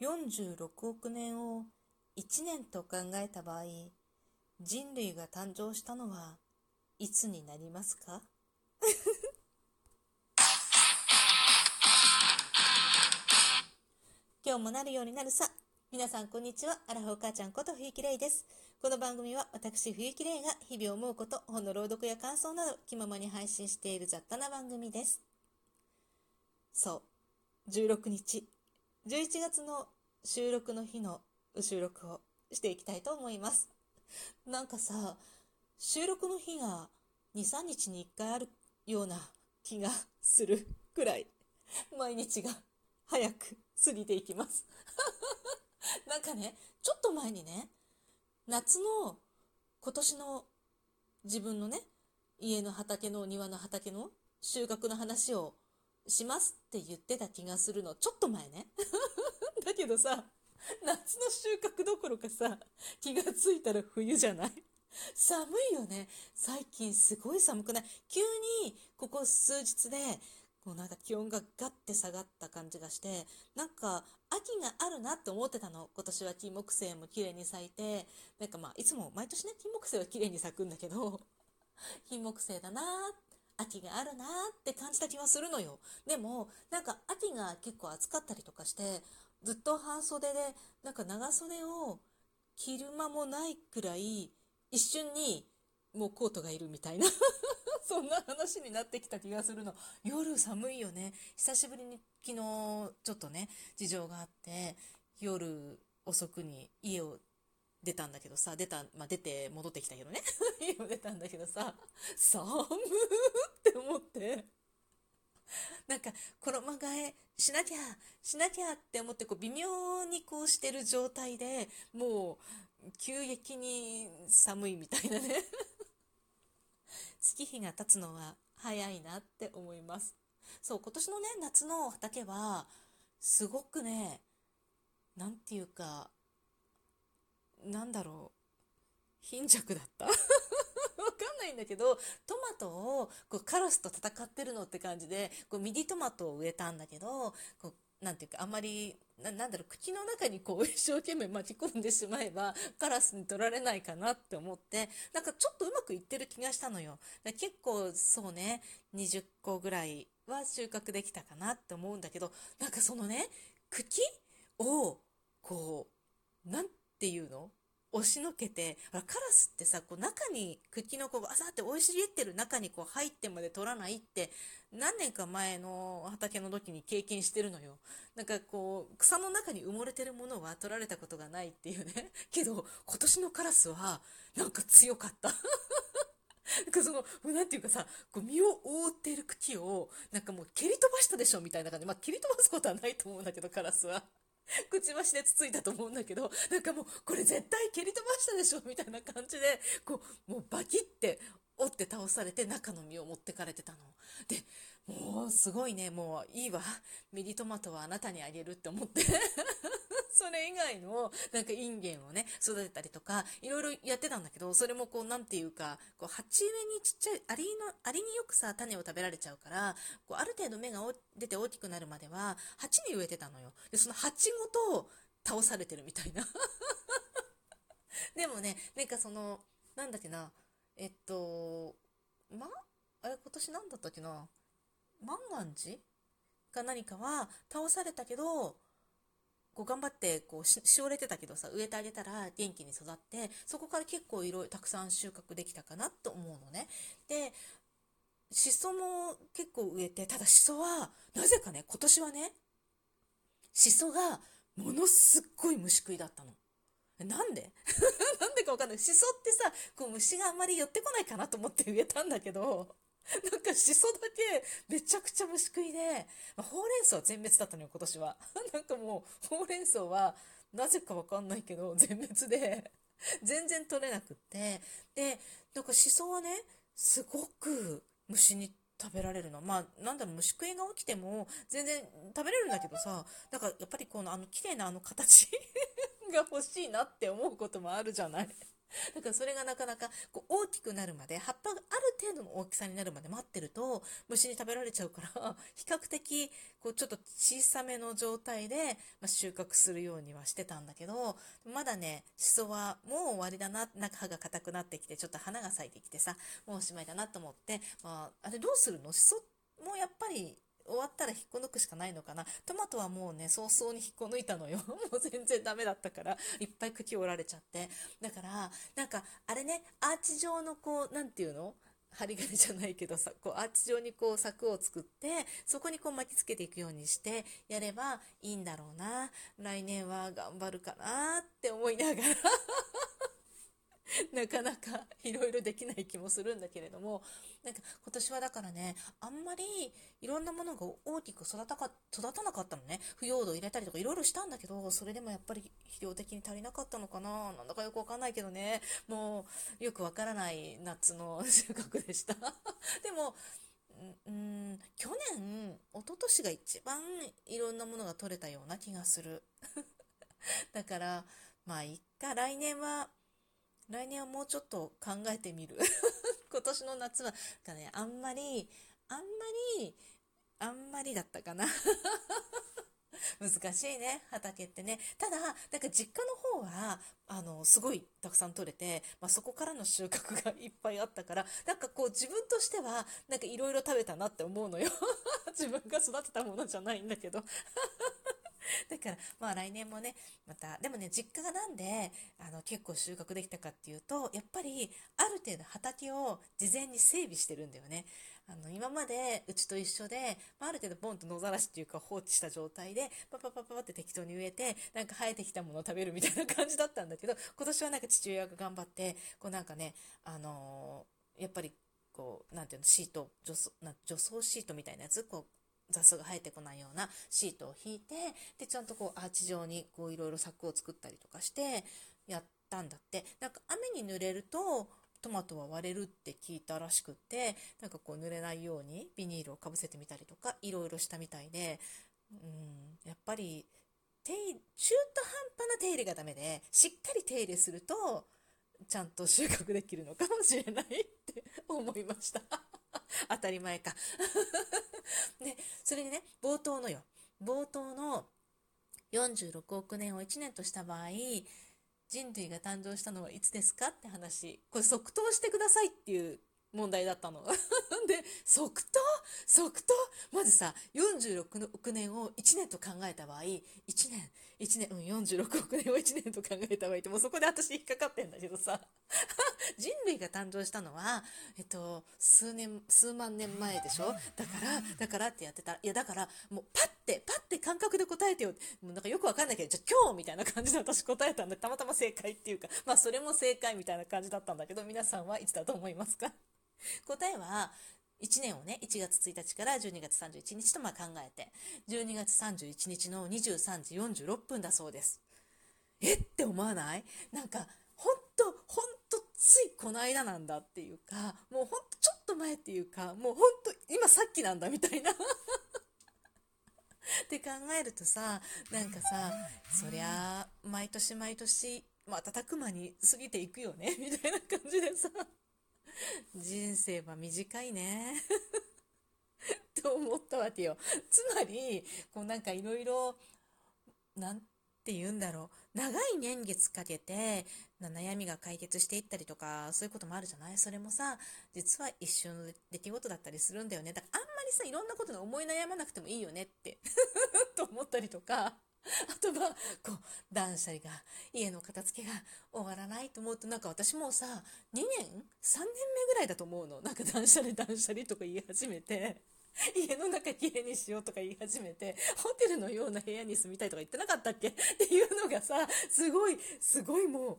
46億年を1年と考えた場合、人類が誕生したのはいつになりますか？今日もなるようになるさ。皆さんこんにちは。アラフォー母ちゃんこと冬木玲です。この番組は私冬木玲が日々思うこと、本の朗読や感想など気ままに配信している雑多な番組です。そう。16日。11月の収録の日の収録をしていきたいと思います。なんかさ、収録の日が2、3日に1回あるような気がするくらい、毎日が早く過ぎていきます。なんかね、ちょっと前にね、夏の今年の自分のね、家の畑の庭の畑の収穫の話をしますって言ってた気がするの。ちょっと前ね。だけどさ、夏の収穫どころかさ、気がついたら冬じゃない寒いよね。最近すごい寒くない？急にここ数日で、こうなんか気温がガッて下がった感じがして、なんか秋があるなって思ってたの。今年は金木犀も綺麗に咲いて、なんかまあいつも毎年ね、金木犀は綺麗に咲くんだけど、金木犀だな秋があるなって感じた気はするのよ。でも、なんか秋が結構暑かったりとかして、ずっと半袖で、なんか長袖を着る間もないくらい、一瞬にもうコートがいるみたいな そんな話になってきた気がするの。夜寒いよね。久しぶりに昨日ちょっとね、事情があって、夜遅くに家を出たんだけどさ、出た、まあ、出て戻ってきたけどね。家を出たんだけどさ、寒ーって思って。なんか衣替えしなきゃしなきゃって思ってこう微妙にこうしてる状態でもう急激に寒いみたいなね 月日が経つのは早いなって思いますそう今年のね夏の畑はすごくねなんていうかなんだろう貧弱だった？わかんないんだけど、トマトをこうカラスと戦ってるのって感じで、こうミディトマトを植えたんだけど、こうなんていうか、あんまり、ななんだろう、口の中にこう一生懸命巻き込んでしまえば、カラスに取られないかなって思って、なんかちょっとうまくいってる気がしたのよ。結構、そうね、20個ぐらいは収穫できたかなって思うんだけど、なんかそのね、茎を、こう、なんていうの？押しのけて、カラスってさ、こう中に茎のこう、あさって生い茂ってる中にこう入ってまで取らないって、何年か前の畑の時に経験してるのよ。なんかこう、草の中に埋もれてるものは取られたことがないっていうね。けど、今年のカラスは、なんか強かった。なんかその、なんていうかさ、こう身を覆ってる茎を、なんかもう蹴り飛ばしたでしょみたいな感じ。まあ、蹴り飛ばすことはないと思うんだけど、カラスは。くちばしでつついたと思うんだけど、なんかもう、これ絶対蹴り飛ばしたでしょみたいな感じで、こう、もうバキって折って倒されて中の実を持ってかれてたの。で、もうすごいね、もういいわ。ミニトマトはあなたにあげるって思って それ以外の、なんかインゲンをね、育てたりとか、いろいろやってたんだけど、それもこう、なんていうか、こう、鉢植えにちっちゃい、アリの、アリによくさ、種を食べられちゃうから、こう、ある程度芽が出て大きくなるまでは、鉢に植えてたのよ。で、その鉢ごと倒されてるみたいな。でもね、なんかその、なんだっけな、えっと、ま、あれ、今年なんだったっけな、万願寺？か何かは倒されたけど、こう頑張ってこうししおれてたけどさ植えてあげたら元気に育ってそこから結構いろいろたくさん収穫できたかなと思うのね。でしそも結構植えてただしそはなぜかね今年はねしそがものすっごい虫食いだったの。なんで？なんでかわかんない。しそってさ、こう虫があんまり寄ってこないかなと思って植えたんだけど、なんかしそだけめちゃくちゃ虫食いで、まあ、ほうれん草は全滅だったのよ、今年は。なんかもう、ほうれん草はなぜかわかんないけど、全滅で、全然取れなくって。で、なんかしそはね、すごく虫に食べられるの。まあ、なんだろう、虫食いが起きても全然食べれるんだけどさ、なんかやっぱりこのあの綺麗なあの形が欲しいなって思うこともあるじゃない。だからそれがなかなかこう大きくなるまで、葉っぱがある程度の大きさになるまで待ってると、虫に食べられちゃうから、比較的、こうちょっと小さめの状態で、ま、収穫するようにはしてたんだけど、まだね、シソはもう終わりだな、なんか葉が硬くなってきて、ちょっと花が咲いてきてさ、もうおしまいだなと思って、まあ、あれどうするの？シソもやっぱり終わったら引っこ抜くしかないのかな。トマトはもうね、早々に引っこ抜いたのよ。もう全然ダメだったから、いっぱい茎折られちゃって。だから、なんか、あれね、アーチ状のこう、なんていうの？針金じゃないけどさ、こうアーチ状にこう柵を作って、そこにこう巻きつけていくようにしてやればいいんだろうな。来年は頑張るかなって思いながら なかなかいろいろできない気もするんだけれども、なんか今年はだからね、あんまりいろんなものが大きく育たか育たなかったのね。腐葉土入れたりとかいろいろしたんだけど、それでもやっぱり肥料的に足りなかったのかななんだかよくわかんないけどね、もうよくわからない夏の 収穫でした。でも、うん、去年、一昨年が一番いろんなものが取れたような気がする。だから、まあ、いっか、来年は、来年はもうちょっと考えてみる。今年の夏は、かね、あんまり、あんまり、あんまりだったかな。難しいね、畑ってね。ただ、なんか実家の方は、あの、すごいたくさん取れて、まあ、そこからの収穫がいっぱいあったから、なんかこう自分としては、なんかいろいろ食べたなって思うのよ。自分が育てたものじゃないんだけど。だから、まあ来年もね、また、でもね、実家がなんで、あの、結構収穫できたかっていうと、やっぱり、ある程度畑を事前に整備してるんだよね。あの、今までうちと一緒で、まあ、ある程度ボンと野ざらしっていうか放置した状態で、パパパパって適当に植えて、なんか生えてきたものを食べるみたいな感じだったんだけど、今年はなんか父親が頑張って、こうなんかね、あのー、やっぱり、こう、なんていうの、シート、除草、な除草シートみたいなやつ、こう、雑草が生えてこないようなシートを引いて、で、ちゃんとこうアーチ状にこういろいろ柵を作ったりとかしてやったんだって。なんか雨に濡れるとトマトは割れるって聞いたらしくって、なんかこう濡れないようにビニールをかぶせてみたりとかいろいろしたみたいで、うん、やっぱり手中途半端な手入れがダメで、しっかり手入れすると、ちゃんと収穫できるのかもしれないって思いました 当たり前かで、それにね、冒頭のよ。冒頭の46億年を1年とした場合、人類が誕生したのはいつですかって話。これ即答してくださいっていう問題だったの。で、即答？即答？まずさ、46億年を1年と考えた場合、1年、1年、うん、46億年を1年と考えた場合って、もうそこで私引っかかってんだけどさ、人類が誕生したのは、えっと、数年、数万年前でしょ？だから、だからってやってた。いや、だから、もうパッて、パッて感覚で答えてよ。もうなんかよくわかんないけど、じゃあ今日みたいな感じで 私答えたんで、たまたま正解っていうか、まあそれも正解みたいな感じだったんだけど、皆さんはいつだと思いますか？答えは、1年をね、1月1日から12月31日とまあ考えて、12月31日の23時46分だそうです。えっ？て思わない？なんか、ほんと、ほんと、ついこの間なんだっていうか、もうほんとちょっと前っていうか、もうほんと今さっきなんだみたいな。って考えるとさ、なんかさ、そりゃ、毎年毎年、瞬く間に過ぎていくよね、みたいな感じでさ、人生は短いね。と思ったわけよ。つまり、こうなんかいろいろ、なんて言うんだろう。長い年月かけて、悩みが解決していったりとか、そういうこともあるじゃない？それもさ、実は一瞬の出来事だったりするんだよね。だからあんまりさ、いろんなことで思い悩まなくてもいいよねって と思ったりとか。あとは、こう、断捨離が、家の片付けが終わらないと思うと、なんか私もさ、2年 ?3 年目ぐらいだと思うの。なんか断捨離断捨離とか言い始めて、家の中きれいにしようとか言い始めて、ホテルのような部屋に住みたいとか言ってなかったっけ？っていうのがさ、すごい、すごいもう、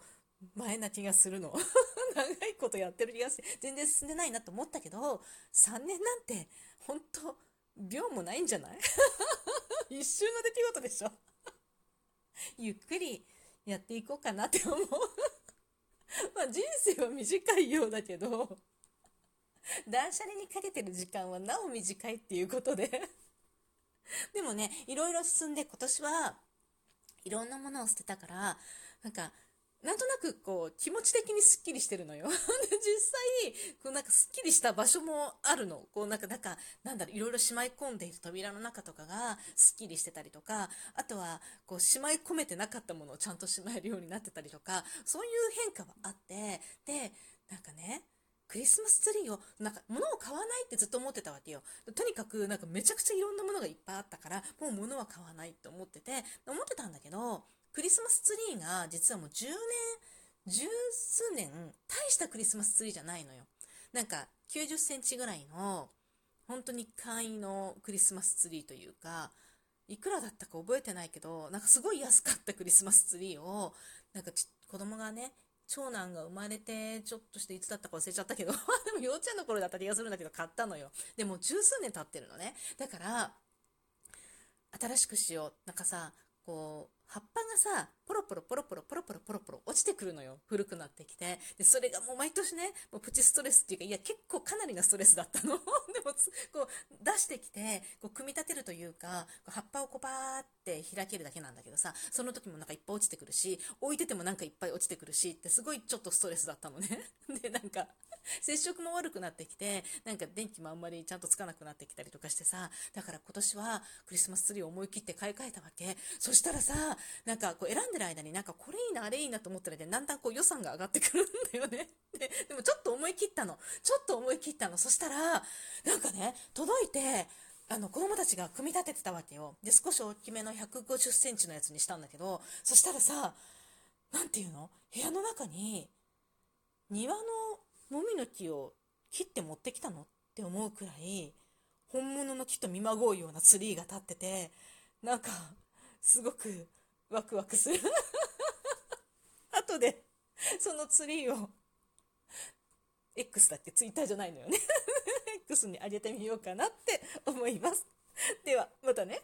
前な気がするの。長いことやってる気がして、全然進んでないなと思ったけど、3年なんて、本当秒もないんじゃない？一瞬の出来事でしょ ゆっくりやっていこうかなって思う。ま人生は短いようだけど、断捨離にかけてる時間はなお短いっていうことで。でもね、いろいろ進んで今年はいろんなものを捨てたから、なんかなんとなくこう気持ち的にスッキリしてるのよ。実際、こうなんかスッキリした場所もあるの。こうなんか、なんか、なんだろう、いろいろしまい込んでいる扉の中とかがスッキリしてたりとか、あとは、こうしまい込めてなかったものをちゃんとしまえるようになってたりとか、そういう変化はあって、で、なんかね、クリスマスツリーを、なんか物を買わないってずっと思ってたわけよ。とにかくなんかめちゃくちゃいろんなものがいっぱいあったから、もう物は買わないって思ってて、思ってたんだけど、クリスマスツリーが実はもう10年、十数年、大したクリスマスツリーじゃないのよ。なんか90センチぐらいの、本当に簡易のクリスマスツリーというか、いくらだったか覚えてないけど、なんかすごい安かったクリスマスツリーを、なんか子供がね、長男が生まれてちょっとしていつだったか忘れちゃったけど、でも幼稚園の頃だった気がするんだけど買ったのよ。でも十数年経ってるのね。だから、新しくしよう。なんかさ、こう、葉っぱがさ、ポロポロポロポロポロポロポロポロ落ちてくるのよ。古くなってきて。で、それがもう毎年ね、もうプチストレスっていうか、いや、結構かなりなストレスだったの。でも、こう、出してきて、こう、組み立てるというか、葉っぱをこう、バーって開けるだけなんだけどさ、その時もなんかいっぱい落ちてくるし、置いててもなんかいっぱい落ちてくるし、ってすごいちょっとストレスだったのね。で、なんか、接触も悪くなってきて、なんか電気もあんまりちゃんとつかなくなってきたりとかしてさ、だから今年はクリスマスツリーを思い切って買い替えたわけ。そしたらさ、なんかこう選んでる間になんかこれいいな、あれいいなと思ってる間にだんだんこう予算が上がってくるんだよね。で、でもちょっと思い切ったの。ちょっと思い切ったの。そしたら、なんかね、届いて、あの、子供たちが組み立ててたわけよ。で、少し大きめの150センチのやつにしたんだけど、そしたらさ、なんていうの？部屋の中に、庭のもみの木を切って持ってきたのって思うくらい、本物の木と見まごうようなツリーが立ってて、なんか、すごくワクワクする。後で、そのツリーを、X だっけ？ツイッターじゃないのよね。ックスに上げてみようかなって思います。では、またね。